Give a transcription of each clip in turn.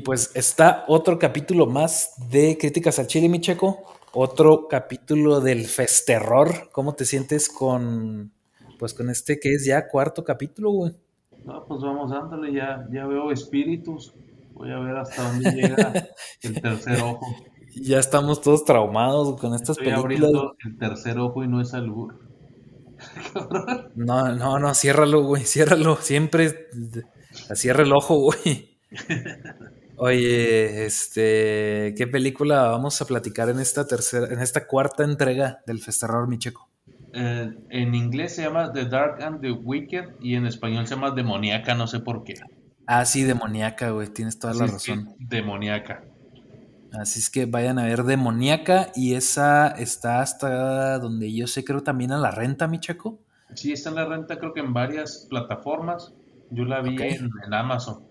Y pues está otro capítulo más de Críticas al Chile, mi checo. Otro capítulo del Festerror. ¿Cómo te sientes con, pues con este que es ya cuarto capítulo, güey? No, pues vamos dándole, ya, ya veo espíritus. Voy a ver hasta dónde llega el tercer ojo. Ya estamos todos traumados con estas Estoy películas. abriendo el tercer ojo y no es albur. No, no, no, ciérralo, güey, ciérralo. Siempre cierra el ojo, güey. Oye, este, ¿qué película vamos a platicar en esta tercera, en esta cuarta entrega del Festerror Micheco? Eh, en inglés se llama The Dark and the Wicked y en español se llama Demoníaca, no sé por qué. Ah, sí, demoníaca, güey, tienes toda la Así es razón. Demoníaca. Así es que vayan a ver demoníaca y esa está hasta donde yo sé, creo también a la renta, Micheco. Sí, está en la renta creo que en varias plataformas. Yo la vi en Amazon.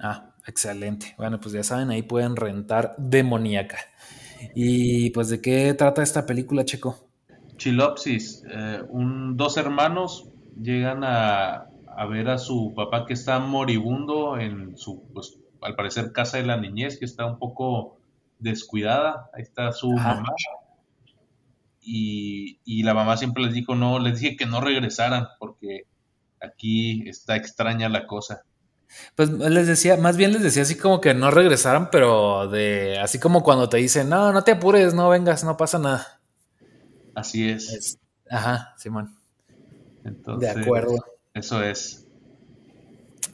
Ah, excelente. Bueno, pues ya saben, ahí pueden rentar demoníaca. Y pues, ¿de qué trata esta película, Checo? Chilopsis, eh, un, dos hermanos llegan a, a ver a su papá que está moribundo en su, pues, al parecer, casa de la niñez, que está un poco descuidada. Ahí está su Ajá. mamá. Y, y la mamá siempre les dijo, no, les dije que no regresaran porque aquí está extraña la cosa. Pues les decía, más bien les decía así como que no regresaran, pero de así como cuando te dicen, no, no te apures, no vengas, no pasa nada. Así es. Es- ajá, Simón. De acuerdo. Eso es.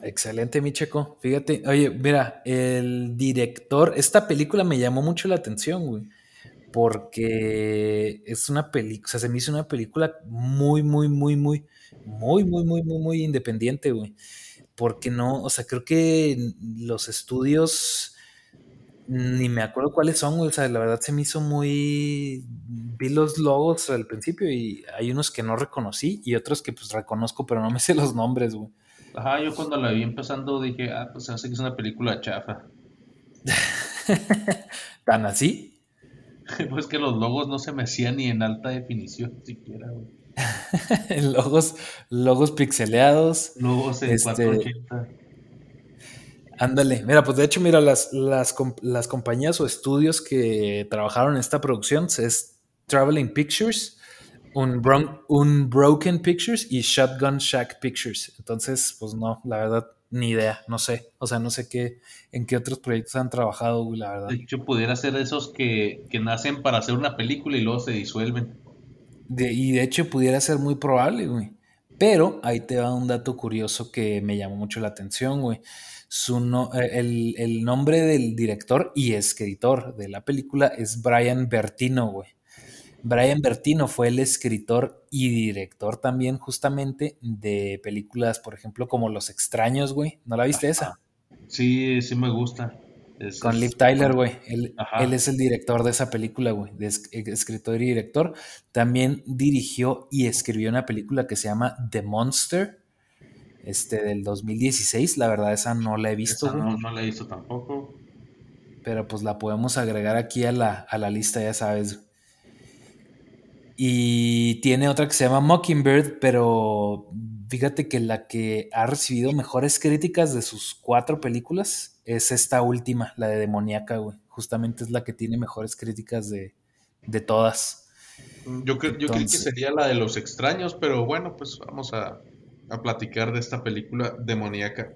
Excelente, mi checo. Fíjate, oye, mira, el director, esta película me llamó mucho la atención, güey, porque es una película, o sea, se me hizo una película muy, muy, muy, muy, muy, muy, muy, muy, muy independiente, güey. Porque no, o sea, creo que los estudios, ni me acuerdo cuáles son, güey, o sea, la verdad se me hizo muy, vi los logos al principio y hay unos que no reconocí y otros que pues reconozco, pero no me sé los nombres, güey. Ajá, yo cuando la vi empezando dije, ah, pues se hace que es una película chafa. ¿Tan así? Pues que los logos no se me hacían ni en alta definición siquiera, güey. logos, logos pixeleados. Logos en Este, 480. Ándale, mira, pues de hecho, mira, las, las, las compañías o estudios que trabajaron en esta producción es Traveling Pictures, un, un Broken Pictures y Shotgun Shack Pictures. Entonces, pues no, la verdad, ni idea, no sé. O sea, no sé qué, en qué otros proyectos han trabajado, la verdad. De hecho, pudiera ser de esos que, que nacen para hacer una película y luego se disuelven. De, y de hecho pudiera ser muy probable, güey. Pero ahí te va un dato curioso que me llamó mucho la atención, güey. Su no, el, el, nombre del director y escritor de la película es Brian Bertino, güey. Brian Bertino fue el escritor y director también justamente de películas, por ejemplo, como Los Extraños, güey. ¿No la viste esa? Sí, sí me gusta. Es, Con Liv Tyler, güey. Él, él, es el director de esa película, güey. Es, escritor y director. También dirigió y escribió una película que se llama The Monster. Este, del 2016. La verdad, esa no la he visto, esa no, no, la he visto tampoco. Pero pues la podemos agregar aquí a la, a la lista, ya sabes. Y tiene otra que se llama Mockingbird, pero fíjate que la que ha recibido mejores críticas de sus cuatro películas es esta última, la de Demoníaca, güey. Justamente es la que tiene mejores críticas de, de todas. Yo, cre Entonces, yo creí que sería la de los extraños, pero bueno, pues vamos a, a platicar de esta película demoníaca.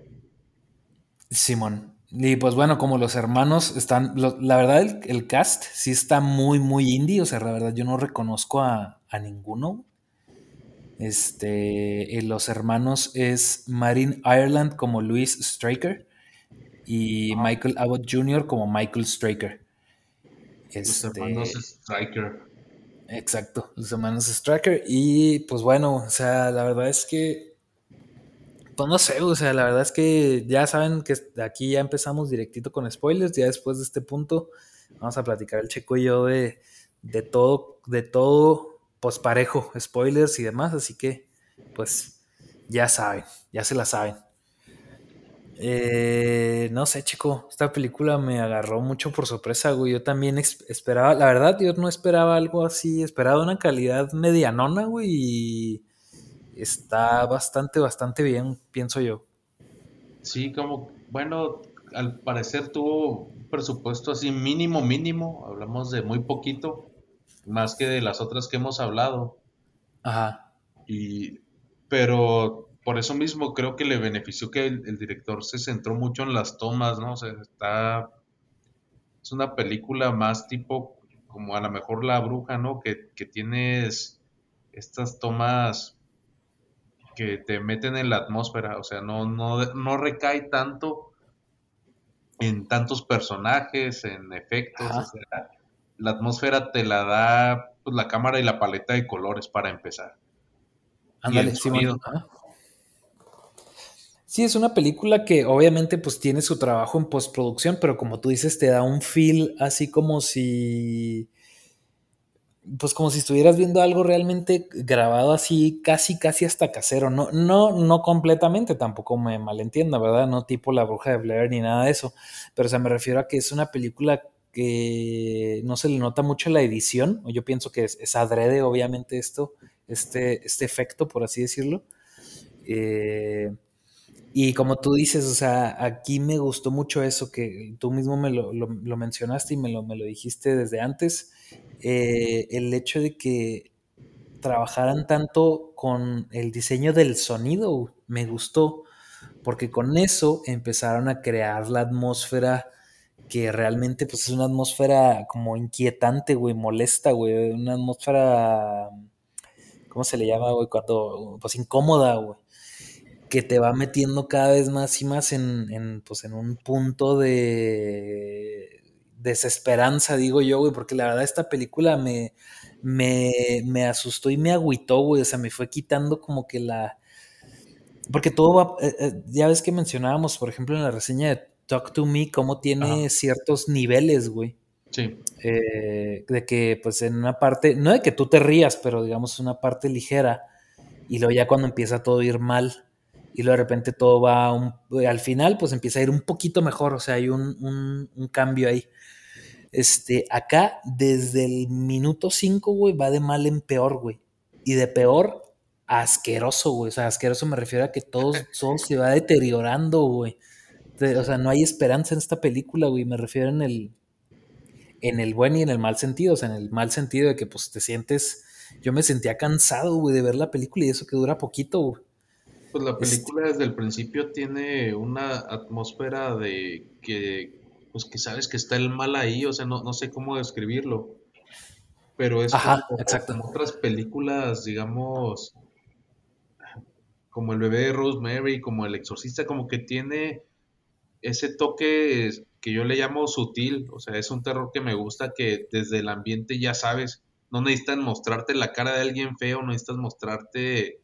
Simón. Y pues bueno, como los hermanos están, lo, la verdad el, el, cast sí está muy, muy indie, o sea, la verdad yo no reconozco a, a ninguno. Este, los hermanos es Marin Ireland como Louis Straker y Michael Abbott Jr. como Michael Straker. Este, los hermanos Striker. Exacto, los hermanos Straker. Y pues bueno, o sea, la verdad es que pues no sé, o sea, la verdad es que ya saben que aquí ya empezamos directito con spoilers, ya después de este punto vamos a platicar el checo y yo de, de todo, de todo posparejo, spoilers y demás, así que pues ya saben, ya se la saben. Eh, no sé, chico, esta película me agarró mucho por sorpresa, güey. Yo también esperaba, la verdad, yo no esperaba algo así, esperaba una calidad medianona, güey, y está bastante, bastante bien, pienso yo. Sí, como, bueno, al parecer tuvo un presupuesto así mínimo, mínimo, hablamos de muy poquito, más que de las otras que hemos hablado. Ajá. Y, pero por eso mismo creo que le benefició que el, director se centró mucho en las tomas, ¿no? O sea, está... Es una película más tipo como a lo mejor La Bruja, ¿no? Que, que tienes estas tomas que te meten en la atmósfera, o sea, no, no, no recae tanto en tantos personajes, en efectos, o sea, la atmósfera te la da pues, la cámara y la paleta de colores para empezar. Ándale, Sí, es una película que obviamente pues tiene su trabajo en postproducción, pero como tú dices, te da un feel así como si pues como si estuvieras viendo algo realmente grabado así, casi, casi hasta casero. No, no, no completamente, tampoco me malentienda, ¿verdad? No tipo La Bruja de Blair ni nada de eso. Pero o sea, me refiero a que es una película que no se le nota mucho la edición. Yo pienso que es, adrede, obviamente, esto, este, este efecto, por así decirlo. Eh, y como tú dices, o sea, aquí me gustó mucho eso que tú mismo me lo, mencionaste y me lo, me lo dijiste desde antes, eh, el hecho de que trabajaran tanto con el diseño del sonido, me gustó, porque con eso empezaron a crear la atmósfera que realmente pues es una atmósfera como inquietante, güey, molesta, güey, una atmósfera, ¿cómo se le llama, güey? Cuando, pues incómoda, güey que te va metiendo cada vez más y más en, pues, en un punto de desesperanza, digo yo, güey, porque la verdad esta película me, me, asustó y me agüitó, güey, o sea, me fue quitando como que la... Porque todo va, eh, eh, ya ves que mencionábamos, por ejemplo, en la reseña de Talk to Me, cómo tiene ciertos niveles, güey. Sí. Eh, de que, pues, en una parte, no de que tú te rías, pero digamos una parte ligera, y luego ya cuando empieza todo a ir mal, y luego de repente todo va, al final pues empieza a ir un poquito mejor, o sea, hay un, cambio ahí. Este, acá desde el minuto 5, güey, va de mal en peor, güey. Y de peor a asqueroso, güey. O sea, asqueroso me refiero a que todo, todo se va deteriorando, güey. O sea, no hay esperanza en esta película, güey. Me refiero en el, en el buen y en el mal sentido. O sea, en el mal sentido de que pues te sientes... Yo me sentía cansado, güey, de ver la película y eso que dura poquito, güey. Pues la película desde el principio tiene una atmósfera de que, pues que sabes que está el mal ahí, o sea, no, no sé cómo describirlo, pero es como, otras películas, digamos, como El bebé de Rosemary, como El exorcista, como que tiene ese toque que yo le llamo sutil, o sea, es un terror que me gusta que desde el ambiente ya sabes, no necesitan mostrarte la cara de alguien feo, no necesitas mostrarte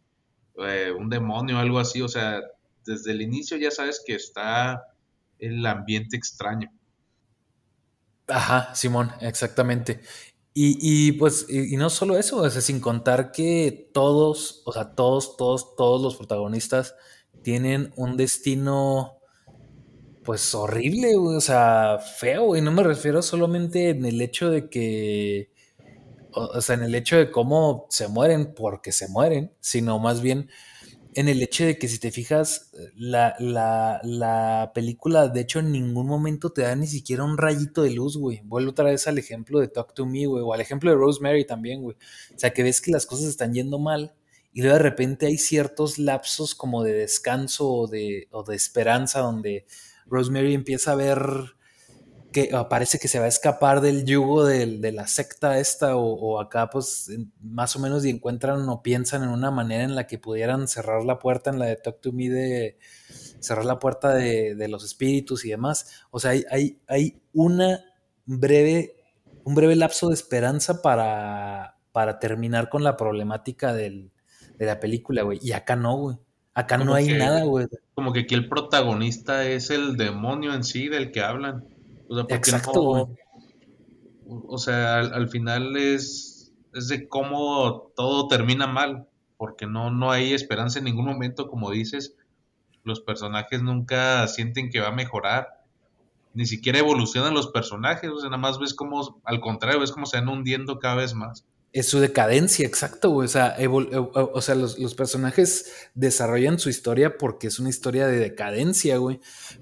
eh, un demonio o algo así, o sea, desde el inicio ya sabes que está el ambiente extraño. Ajá, Simón, exactamente. Y, pues, y, no solo eso, o sin contar que todos, o sea, todos, todos, todos los protagonistas tienen un destino, pues horrible, o sea, feo, y no me refiero solamente en el hecho de que o, sea, en el hecho de cómo se mueren porque se mueren, sino más bien en el hecho de que si te fijas, la, la, película de hecho en ningún momento te da ni siquiera un rayito de luz, güey. Vuelvo otra vez al ejemplo de Talk to Me, güey, o al ejemplo de Rosemary también, güey. O sea, que ves que las cosas están yendo mal y luego de repente hay ciertos lapsos como de descanso o de, o de esperanza donde Rosemary empieza a ver que parece que se va a escapar del yugo de, la secta esta o, acá pues más o menos y encuentran o piensan en una manera en la que pudieran cerrar la puerta en la de Talk to Me de cerrar la puerta de, los espíritus y demás. O sea, hay, hay, una breve, un breve lapso de esperanza para, para terminar con la problemática de la película, güey. Y acá no, güey. Acá no hay nada, güey. Como que aquí el protagonista es el demonio en sí del que hablan. O sea, Exacto, o sea, al, final es, es de cómo todo termina mal, porque no, no hay esperanza en ningún momento, como dices, los personajes nunca sienten que va a mejorar, ni siquiera evolucionan los personajes, o sea, nada más ves como, al contrario, ves cómo se van hundiendo cada vez más. Es su decadencia, exacto, güey. O sea, o sea los, los, personajes desarrollan su historia porque es una historia de decadencia, güey.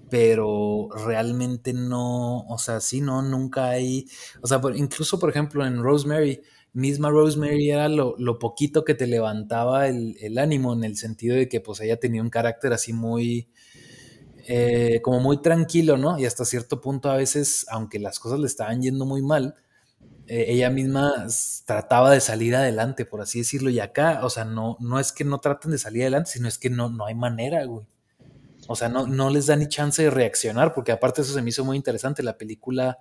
Pero realmente no, o sea, sí, no, nunca hay. O sea, por, incluso, por ejemplo, en Rosemary, misma Rosemary era lo, lo poquito que te levantaba el, el, ánimo, en el sentido de que, pues, ella tenía un carácter así muy. Eh, como muy tranquilo, ¿no? Y hasta cierto punto, a veces, aunque las cosas le estaban yendo muy mal eh, ella misma trataba de salir adelante, por así decirlo, y acá, o sea, no, no es que no traten de salir adelante, sino es que no, no hay manera, güey. O sea, no, no les da ni chance de reaccionar, porque aparte eso se me hizo muy interesante. La película,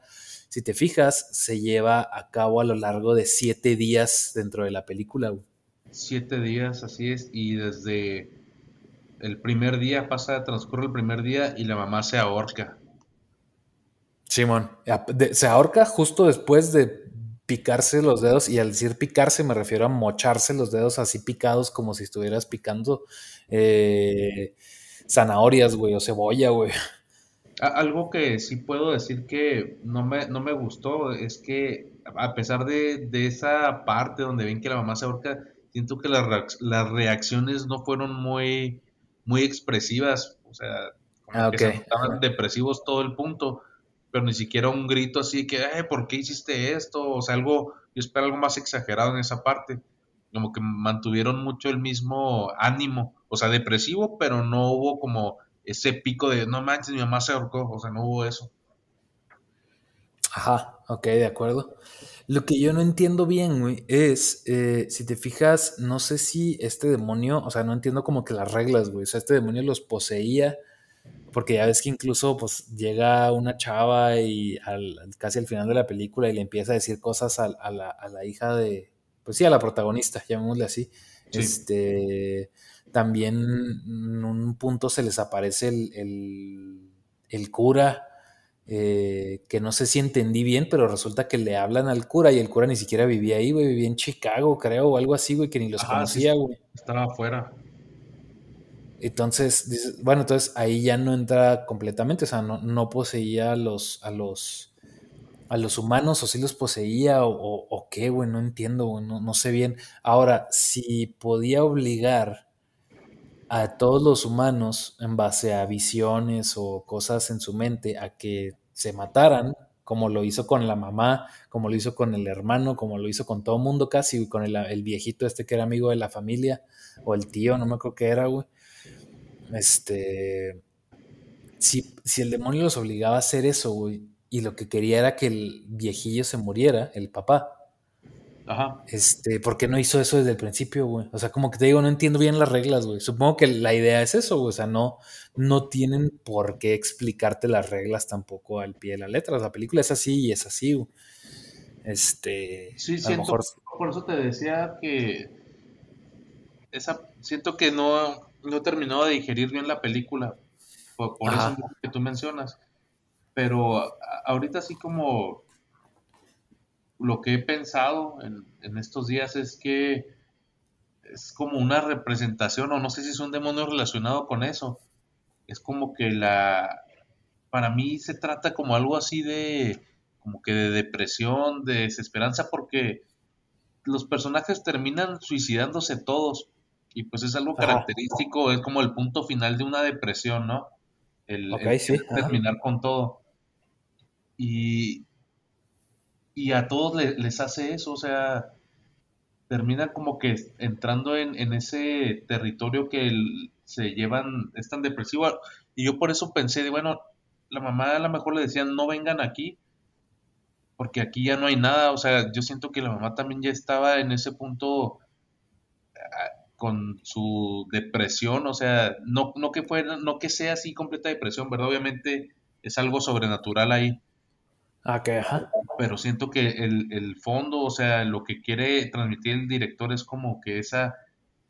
si te fijas, se lleva a cabo a lo largo de siete días dentro de la película, güey. Siete días, así es, y desde el primer día pasa, transcurre el primer día y la mamá se ahorca. Simón, se ahorca justo después de picarse los dedos, y al decir picarse me refiero a mocharse los dedos así picados como si estuvieras picando eh, zanahorias, güey, o cebolla, güey. Algo que sí puedo decir que no me, no me gustó es que a pesar de, esa parte donde ven que la mamá se ahorca, siento que las, las reacciones no fueron muy, muy expresivas, o sea, como ah, que se estaban depresivos todo el punto pero ni siquiera un grito así que, eh, ¿por qué hiciste esto? O sea, algo, yo espero algo más exagerado en esa parte. Como que mantuvieron mucho el mismo ánimo, o sea, depresivo, pero no hubo como ese pico de, no manches, mi mamá se ahorcó, o sea, no hubo eso. Ajá, ok, de acuerdo. Lo que yo no entiendo bien, güey, es, eh, si te fijas, no sé si este demonio, o sea, no entiendo como que las reglas, güey, o sea, este demonio los poseía porque ya ves que incluso pues llega una chava y casi al final de la película y le empieza a decir cosas a, la, hija de, pues sí, a la protagonista, llamémosle así. Este, también en un punto se les aparece el, el, cura, eh, que no sé si entendí bien, pero resulta que le hablan al cura y el cura ni siquiera vivía ahí, güey, vivía en Chicago, creo, o algo así, güey, que ni los conocía, güey. Estaba afuera. Entonces, bueno, entonces ahí ya no entra completamente, o sea, no, poseía a los, a los, a los humanos, o si los poseía, o, qué, güey, no entiendo, güey, no, sé bien. Ahora, si podía obligar a todos los humanos en base a visiones o cosas en su mente a que se mataran, como lo hizo con la mamá, como lo hizo con el hermano, como lo hizo con todo mundo casi, con el, el, viejito este que era amigo de la familia, o el tío, no me acuerdo qué era, güey este, si, si el demonio los obligaba a hacer eso, güey, y lo que quería era que el viejillo se muriera, el papá. Ajá. Este, ¿por qué no hizo eso desde el principio, güey? O sea, como que te digo, no entiendo bien las reglas, güey. Supongo que la idea es eso, güey. O sea, no, no tienen por qué explicarte las reglas tampoco al pie de la letra. La película es así y es así, güey. Este. Sí, siento, mejor... por eso te decía que. Esa, siento que no, no he terminado de digerir bien la película, por, eso que tú mencionas. Pero ahorita sí como lo que he pensado en, estos días es que es como una representación, o no sé si es un demonio relacionado con eso. Es como que la, para mí se trata como algo así de, como que de depresión, de desesperanza, porque los personajes terminan suicidándose todos y pues es algo característico, es como el punto final de una depresión, ¿no? El, terminar con todo. Y, y a todos les hace eso, o sea, termina como que entrando en, ese territorio que se llevan, es tan depresivo. Y yo por eso pensé, de, bueno, la mamá a lo mejor le decían, no vengan aquí, porque aquí ya no hay nada, o sea, yo siento que la mamá también ya estaba en ese punto con su depresión, o sea, no, no que fuera, no que sea así completa depresión, ¿verdad? Obviamente es algo sobrenatural ahí. Ah, que ajá. Pero siento que el, el, fondo, o sea, lo que quiere transmitir el director es como que esa,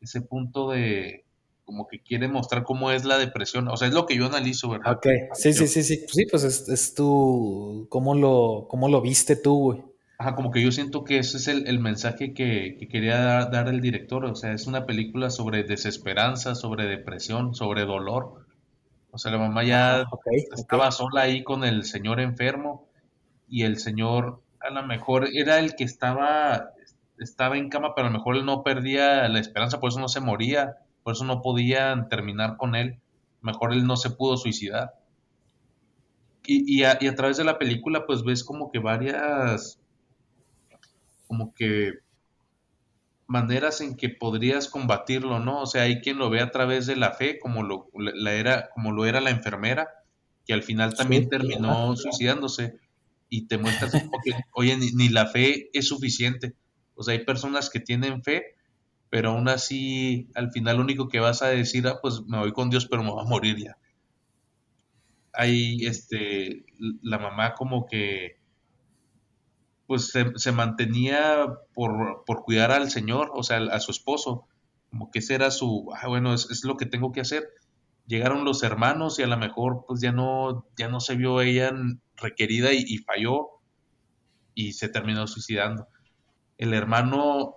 ese punto de, como que quiere mostrar cómo es la depresión, o sea, es lo que yo analizo, ¿verdad? Ok, sí, sí, sí, sí, sí, pues es, es tu, cómo lo, cómo lo viste tú, güey. Ajá, como que yo siento que ese es el, mensaje que, quería dar, el director. O sea, es una película sobre desesperanza, sobre depresión, sobre dolor. O sea, la mamá ya ah, estaba sola ahí con el señor enfermo y el señor a lo mejor era el que estaba estaba en cama, pero a lo mejor él no perdía la esperanza, por eso no se moría, por eso no podían terminar con él. Mejor él no se pudo suicidar. Y, a, y a través de la película, pues ves como que varias, como que maneras en que podrías combatirlo, ¿no? O sea, hay quien lo ve a través de la fe, como lo, la era, como lo era la enfermera, que al final también terminó suicidándose, y te muestras que, oye, ni, la fe es suficiente. O sea, hay personas que tienen fe, pero aún así, al final lo único que vas a decir, ah, pues me voy con Dios, pero me voy a morir ya. Hay, este, la mamá como que pues se, mantenía por, cuidar al Señor, o sea, a su esposo, como que ese era su, ah, bueno, es, lo que tengo que hacer. Llegaron los hermanos y a lo mejor pues ya no, ya no se vio ella requerida y, falló y se terminó suicidando. El hermano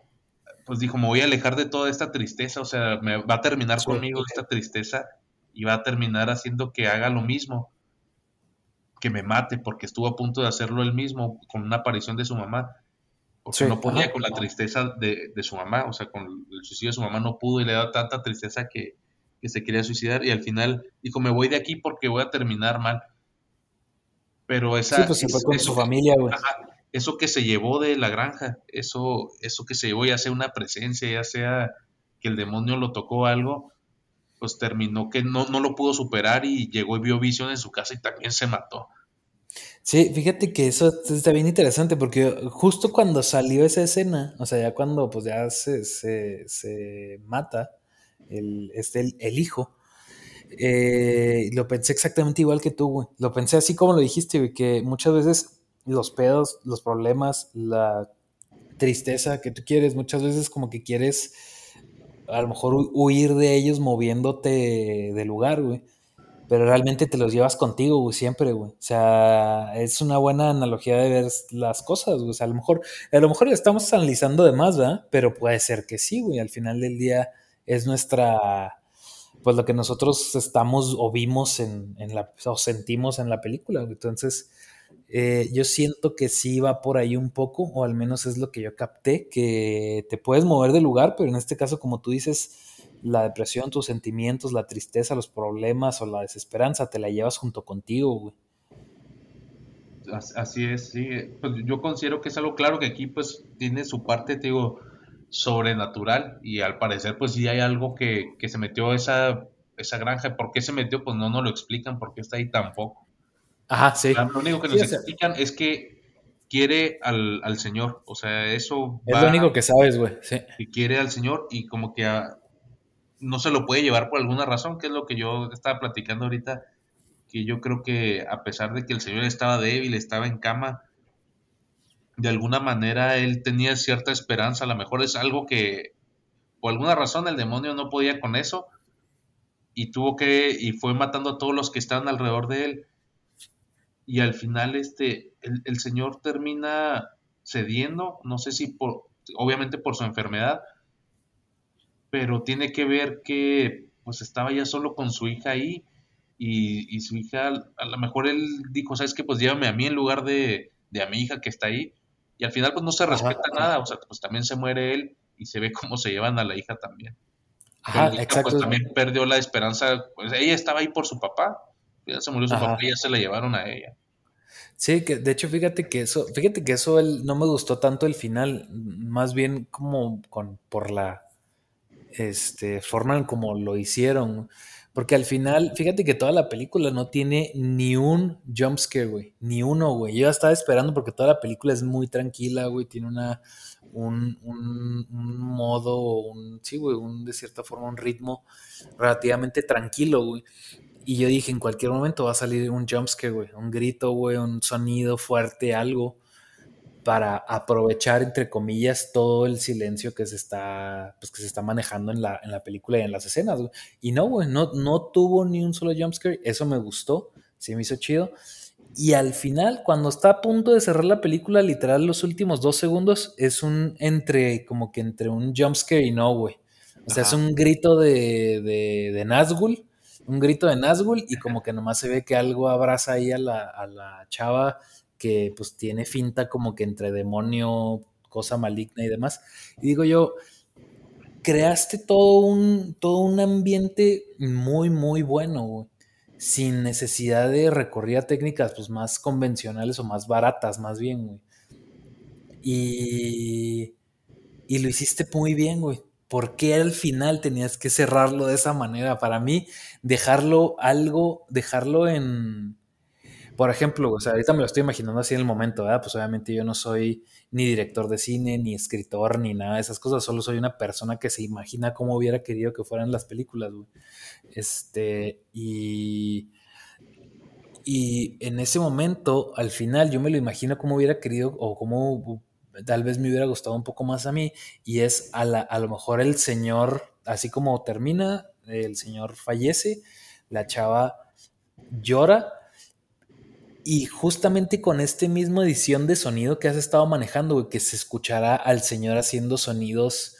pues dijo, me voy a alejar de toda esta tristeza, o sea, me va a terminar conmigo esta tristeza y va a terminar haciendo que haga lo mismo que me mate porque estuvo a punto de hacerlo él mismo con una aparición de su mamá. Porque no podía con la tristeza de, su mamá, o sea, con el suicidio de su mamá no pudo y le da tanta tristeza que, se quería suicidar y al final dijo, me voy de aquí porque voy a terminar mal. Pero esa... Sí, pues se fue con su familia, güey. eso que se llevó de la granja, eso, eso que se llevó, ya sea una presencia, ya sea que el demonio lo tocó algo, pues terminó que no, no lo pudo superar y llegó y vio visión en su casa y también se mató. Sí, fíjate que eso está bien interesante porque justo cuando salió esa escena, o sea, ya cuando pues ya se, se, mata el, este, el, hijo, eh, lo pensé exactamente igual que tú, güey. Lo pensé así como lo dijiste, güey, que muchas veces los pedos, los problemas, la tristeza que tú quieres, muchas veces como que quieres a lo mejor huir de ellos moviéndote de lugar, güey. Pero realmente te los llevas contigo, güey, siempre, güey. O sea, es una buena analogía de ver las cosas, güey. O sea, a lo mejor, a lo mejor estamos analizando de más, ¿verdad? Pero puede ser que sí, güey. Al final del día es nuestra, pues lo que nosotros estamos o vimos en, en la, o sentimos en la película. Entonces, eh, yo siento que sí va por ahí un poco, o al menos es lo que yo capté, que te puedes mover de lugar, pero en este caso, como tú dices, la depresión, tus sentimientos, la tristeza, los problemas o la desesperanza, te la llevas junto contigo, güey. Así es, sí. Pues yo considero que es algo claro que aquí pues tiene su parte, te digo, sobrenatural y al parecer pues sí hay algo que, se metió esa, esa granja. ¿Por qué se metió? Pues no nos lo explican, ¿por qué está ahí tampoco? Ajá, sí. Lo único que nos explican es que quiere al, Señor. O sea, eso. Es lo único que sabes, güey. Sí. Que quiere al Señor y como que no se lo puede llevar por alguna razón, que es lo que yo estaba platicando ahorita. Que yo creo que a pesar de que el Señor estaba débil, estaba en cama, de alguna manera él tenía cierta esperanza. A lo mejor es algo que por alguna razón el demonio no podía con eso y tuvo que y fue matando a todos los que estaban alrededor de él y al final este, el, señor termina cediendo, no sé si por, obviamente por su enfermedad, pero tiene que ver que pues estaba ya solo con su hija ahí y, su hija, a lo mejor él dijo, ¿sabes qué? Pues llévame a mí en lugar de, a mi hija que está ahí. Y al final pues no se respeta nada, o sea, pues también se muere él y se ve cómo se llevan a la hija también. Ajá, pues, exacto. Pues también perdió la esperanza, pues ella estaba ahí por su papá, ya se murió su papá y ya se la llevaron a ella. Sí, que de hecho fíjate que eso, fíjate que eso no me gustó tanto el final, más bien como con por la este forma en como lo hicieron, porque al final, fíjate que toda la película no tiene ni un jumpscare, güey, ni uno, güey. Yo estaba esperando porque toda la película es muy tranquila, güey, tiene una un, un, un modo, un sí, güey, un de cierta forma un ritmo relativamente tranquilo, güey. Y yo dije, en cualquier momento va a salir un jumpscare, güey, un grito, güey, un sonido fuerte, algo, para aprovechar, entre comillas, todo el silencio que se está, pues, que se está manejando en la, en la película y en las escenas, güey. Y no, güey, no, no tuvo ni un solo jumpscare, eso me gustó, sí me hizo chido. Y al final, cuando está a punto de cerrar la película, literal, los últimos dos segundos, es un entre, como que entre un jumpscare y no, güey. O sea, es un grito de, de, de Nazgul un grito de Nazgul y como que nomás se ve que algo abraza ahí a la, chava que pues tiene finta como que entre demonio cosa maligna y demás. Y digo yo, creaste todo un, todo un ambiente muy, muy bueno, güey, sin necesidad de recurrir a técnicas pues, más convencionales o más baratas, más bien, güey. Y, y lo hiciste muy bien, güey. ¿Por qué al final tenías que cerrarlo de esa manera? Para mí, dejarlo algo, dejarlo en, por ejemplo, o sea, ahorita me lo estoy imaginando así en el momento, ¿verdad? Pues obviamente yo no soy ni director de cine, ni escritor, ni nada de esas cosas, solo soy una persona que se imagina cómo hubiera querido que fueran las películas, güey. Este, y, y en ese momento, al final, yo me lo imagino cómo hubiera querido o cómo tal vez me hubiera gustado un poco más a mí, y es a, lo mejor el señor, así como termina, el señor fallece, la chava llora, y justamente con este mismo edición de sonido que has estado manejando, que se escuchará al señor haciendo sonidos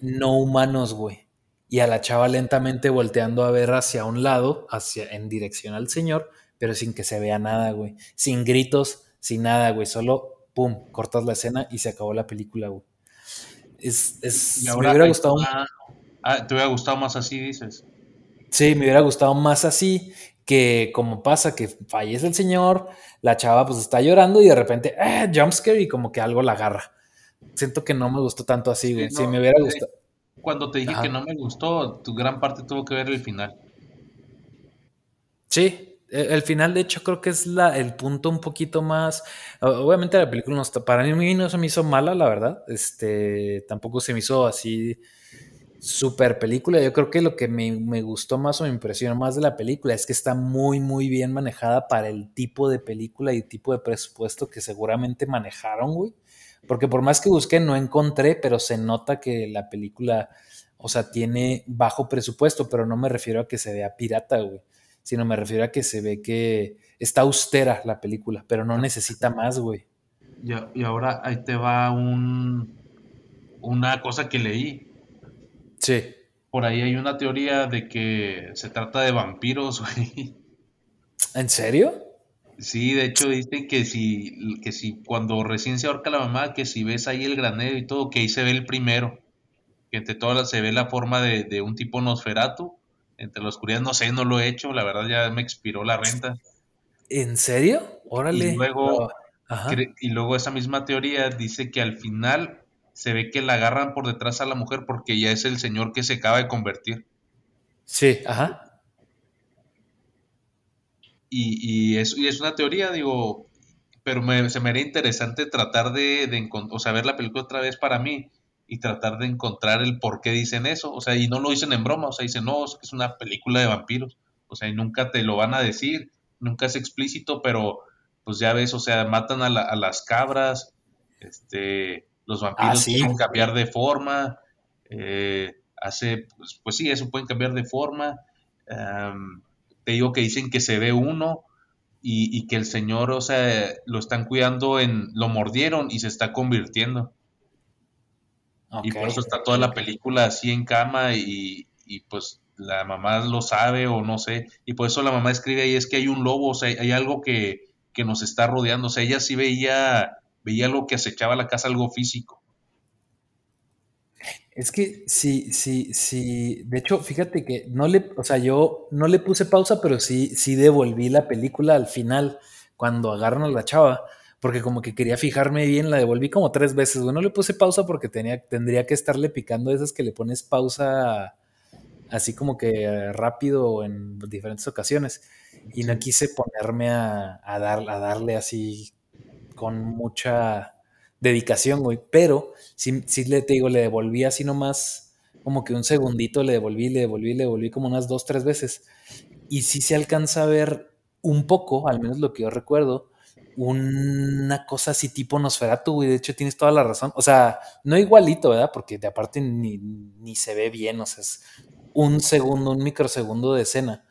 no humanos, güey. Y a la chava lentamente volteando a ver hacia un lado, hacia, en dirección al señor, pero sin que se vea nada, güey. Sin gritos, sin nada, güey. Solo, pum, cortas la escena y se acabó la película, güey. Es, es, me hubiera gustado. Ah, ¿Te hubiera gustado más así, dices? Sí, me hubiera gustado más así que como pasa que fallece el señor, la chava pues está llorando y de repente, eh, jumpscare y como que algo la agarra. Siento que no me gustó tanto así, güey. Sí, me hubiera eh, gustado. Cuando te dije que no me gustó, tu gran parte tuvo que ver el final. Sí, el final de hecho creo que es la, el punto un poquito más... Obviamente la película no está, para mí no se me hizo mala, la verdad. Este, tampoco se me hizo así super película. Yo creo que lo que me, gustó más o me impresionó más de la película es que está muy, muy bien manejada para el tipo de película y tipo de presupuesto que seguramente manejaron, güey. Porque por más que busqué, no encontré, pero se nota que la película, o sea, tiene bajo presupuesto, pero no me refiero a que se vea pirata, güey. Sino me refiero a que se ve que está austera la película, pero no necesita más, güey. Y, y ahora ahí te va un, una cosa que leí Sí. Por ahí hay una teoría de que se trata de vampiros, güey. ¿En serio? Sí, de hecho dicen que si, que si cuando recién se ahorca la mamá, que si ves ahí el granero y todo, que ahí se ve el primero. Que entre todas se ve la forma de, un tipo Nosferatu. Entre la oscuridad, no sé, no lo he hecho, la verdad ya me expiró la renta. ¿En serio? Órale. Y luego, y luego esa misma teoría dice que al final se ve que la agarran por detrás a la mujer porque ya es el señor que se acaba de convertir. Sí, ajá. Y, es, es una teoría, digo, pero se me haría interesante tratar de, de o sea, ver la película otra vez para mí y tratar de encontrar el por qué dicen eso. O sea, y no lo dicen en broma, o sea, dicen, no, es una película de vampiros. O sea, y nunca te lo van a decir, nunca es explícito, pero pues ya ves, o sea, matan a, a las cabras, este, los vampiros ah, pueden cambiar de forma, eh, hace, pues, pues, sí, eso pueden cambiar de forma. te digo que dicen que se ve uno y, que el señor, o sea, lo están cuidando en, lo mordieron y se está convirtiendo. Y por eso está toda la película así en cama y, pues la mamá lo sabe o no sé. Y por eso la mamá escribe ahí es que hay un lobo, o sea, hay algo que, que nos está rodeando. O sea, ella sí veía veía algo que acechaba la casa, algo físico. Es que sí, sí, sí. De hecho, fíjate que no le, o sea, yo no le puse pausa, pero sí, sí devolví la película al final, cuando agarran a la chava, porque como que quería fijarme bien, la devolví como tres veces. Bueno, no le puse pausa porque tenía, tendría que estarle picando esas que le pones pausa así como que rápido en diferentes ocasiones. Y no quise ponerme a, a, dar, a darle así con mucha dedicación, güey. Pero sí, sí le te digo, le devolví así nomás, como que un segundito le devolví, le devolví, le devolví como unas dos, tres veces. Y sí se alcanza a ver un poco, al menos lo que yo recuerdo, una cosa así tipo Nosferatu, güey. De hecho, tienes toda la razón. O sea, no igualito, ¿verdad? Porque de aparte ni, ni se ve bien, o sea, es un segundo, un microsegundo de escena.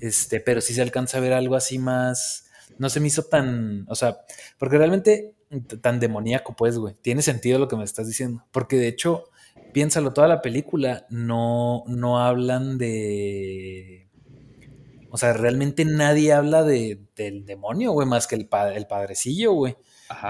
Este, pero sí se alcanza a ver algo así más no se me hizo tan, o sea, porque realmente tan demoníaco, pues, güey. Tiene sentido lo que me estás diciendo. Porque de hecho, piénsalo, toda la película no, no hablan de. O sea, realmente nadie habla de, del demonio, güey, más que el, el padrecillo, güey.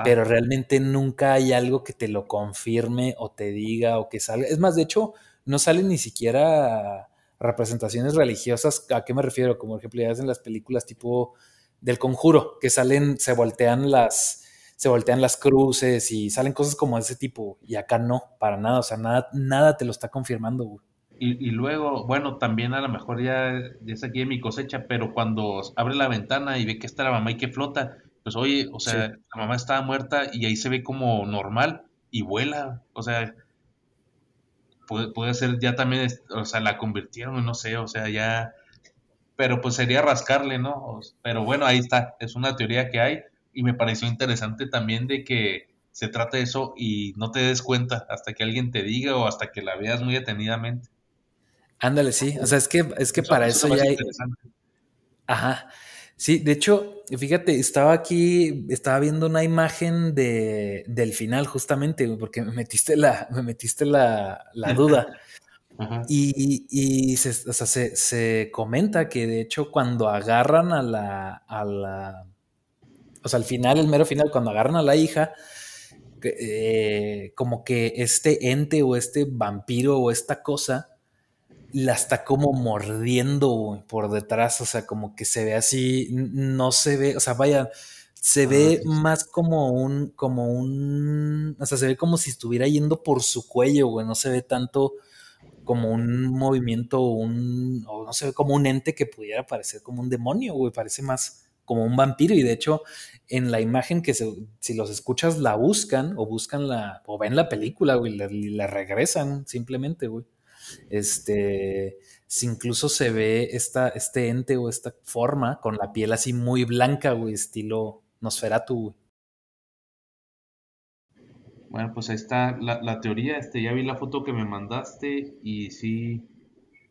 Pero realmente nunca hay algo que te lo confirme o te diga o que salga. Es más, de hecho, no salen ni siquiera representaciones religiosas. ¿A qué me refiero? Como ejemplo, ya en las películas tipo del conjuro, que salen, se voltean las, se voltean las cruces y salen cosas como ese tipo. Y acá no, para nada. O sea, nada, nada te lo está confirmando, güey. Y, luego, bueno, también a lo mejor ya, es aquí en mi cosecha, pero cuando abre la ventana y ve que está la mamá y que flota, pues oye, o sea, la mamá estaba muerta y ahí se ve como normal y vuela, o sea, puede, puede ser ya también, o sea, la convirtieron, no sé, o sea, ya, pero pues sería rascarle, ¿no? Pero bueno, ahí está, es una teoría que hay y me pareció interesante también de que se trata de eso y no te des cuenta hasta que alguien te diga o hasta que la veas muy detenidamente. Ándale, sí. O sea, es que, es que para eso, ya hay. Ajá. Sí, de hecho, fíjate, estaba aquí, estaba viendo una imagen de, del final, justamente, porque me metiste la, me metiste la, la duda. Ajá. Y, y se, o sea, se, se, comenta que de hecho cuando agarran a la, a la, o sea, al final, el mero final, cuando agarran a la hija, eh, como que este ente o este vampiro o esta cosa la está como mordiendo por detrás, o sea, como que se ve así, no se ve, o sea, vaya, se ah, ve más como un, como un, o sea, se ve como si estuviera yendo por su cuello, güey, no se ve tanto como un movimiento, un, o no se ve como un ente que pudiera parecer como un demonio, güey, parece más como un vampiro y de hecho en la imagen que si los escuchas la buscan o buscan la, o ven la película, güey, le, le regresan simplemente, güey. Este, si incluso se ve esta, este ente o esta forma con la piel así muy blanca, güey, estilo Nosferatu. Bueno, pues ahí está la, teoría, este, ya vi la foto que me mandaste y sí,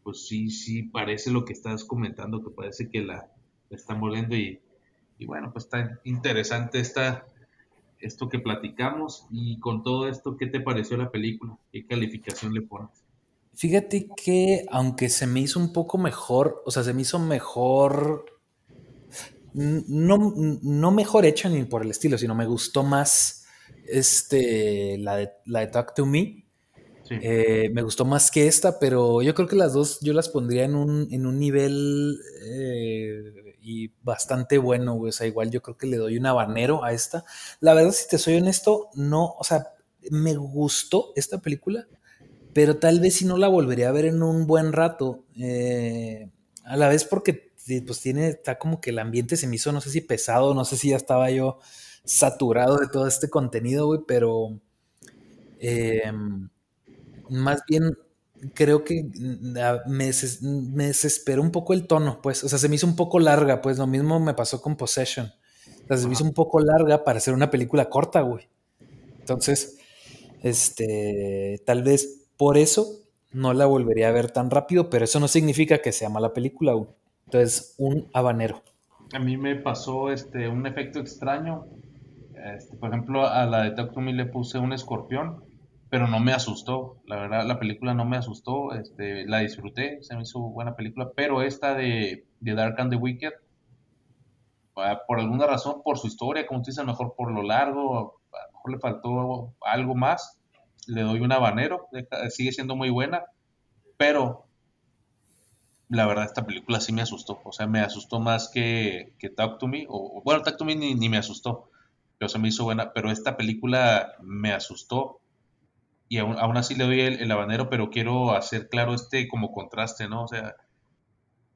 pues sí, sí parece lo que estás comentando, que parece que la, están volviendo y, y, bueno, pues está interesante esta, esto que platicamos y con todo esto, ¿qué te pareció la película? ¿Qué calificación le pones? Fíjate que aunque se me hizo un poco mejor, o sea, se me hizo mejor, no, no mejor hecha ni por el estilo, sino me gustó más este, la, de, la de Talk to Me. Eh, me gustó más que esta, pero yo creo que las dos yo las pondría en un, en un nivel eh, y bastante bueno, O sea, igual yo creo que le doy un habanero a esta. La verdad, si te soy honesto, no, o sea, me gustó esta película, pero tal vez si no la volvería a ver en un buen rato. Eh, a la vez porque pues tiene, está como que el ambiente se me hizo, no sé si pesado, no sé si ya estaba yo saturado de todo este contenido, güey, pero em, más bien creo que mm, me, me desesperó un poco el tono, pues, o sea, se me hizo un poco larga, pues lo mismo me pasó con Possession. O sea, se me hizo un poco larga para hacer una película corta, güey. Entonces, este, tal vez por eso no la volvería a ver tan rápido, pero eso no significa que sea mala película. Entonces, un habanero. A mí me pasó este un efecto extraño. Este, por ejemplo, a la de Talk Me le puse un escorpión, pero no me asustó. La verdad, la película no me asustó. Este, la disfruté, se me hizo buena película. Pero esta de, de Dark and the Wicked, ah, por alguna razón, por su historia, como tú dices, mejor por lo largo, a lo mejor le faltó algo más le doy un habanero, sigue siendo muy buena, pero la verdad esta película sí me asustó, o sea, me asustó más que, que Talk to Me, o bueno, Talk to Me ni, me asustó, pero se me hizo buena, pero esta película me asustó y aún, así le doy el, habanero, pero quiero hacer claro este como contraste, ¿no? O sea,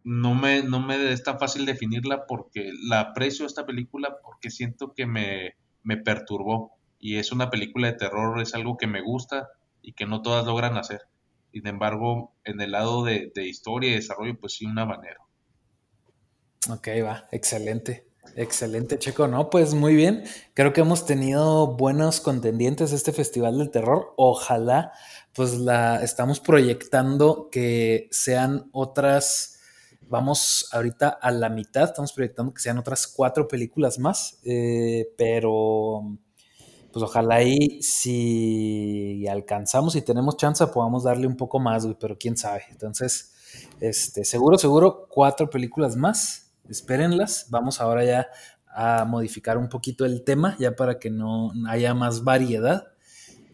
no me, no me es tan fácil definirla porque la aprecio esta película porque siento que me, me perturbó y es una película de terror, es algo que me gusta y que no todas logran hacer. Sin embargo, en el lado de, historia y desarrollo, pues sí, una manera. Ok, va, excelente. Excelente, Checo. No, pues muy bien. Creo que hemos tenido buenos contendientes este Festival del Terror. Ojalá, pues la estamos proyectando que sean otras. Vamos ahorita a la mitad, estamos proyectando que sean otras cuatro películas más, eh, pero pues ojalá ahí si alcanzamos y tenemos chance podamos darle un poco más, güey, pero quién sabe. Entonces, Este, seguro, seguro, cuatro películas más. Espérenlas. Vamos ahora ya a modificar un poquito el tema, ya para que no haya más variedad.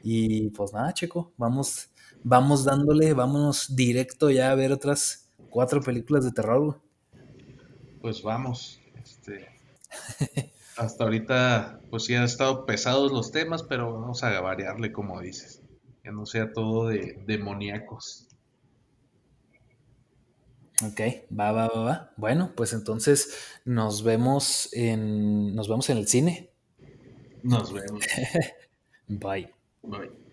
Y pues nada, Checo, vamos, vamos dándole, vámonos directo ya a ver otras cuatro películas de terror. Pues vamos. Este, hasta ahorita, pues sí han estado pesados los temas, pero vamos a variarle, como dices. Que no sea todo de demoníacos. Ok, va, va, va, va. Bueno, pues entonces nos vemos en, nos vemos en el cine. Nos vemos. Bye. Bye.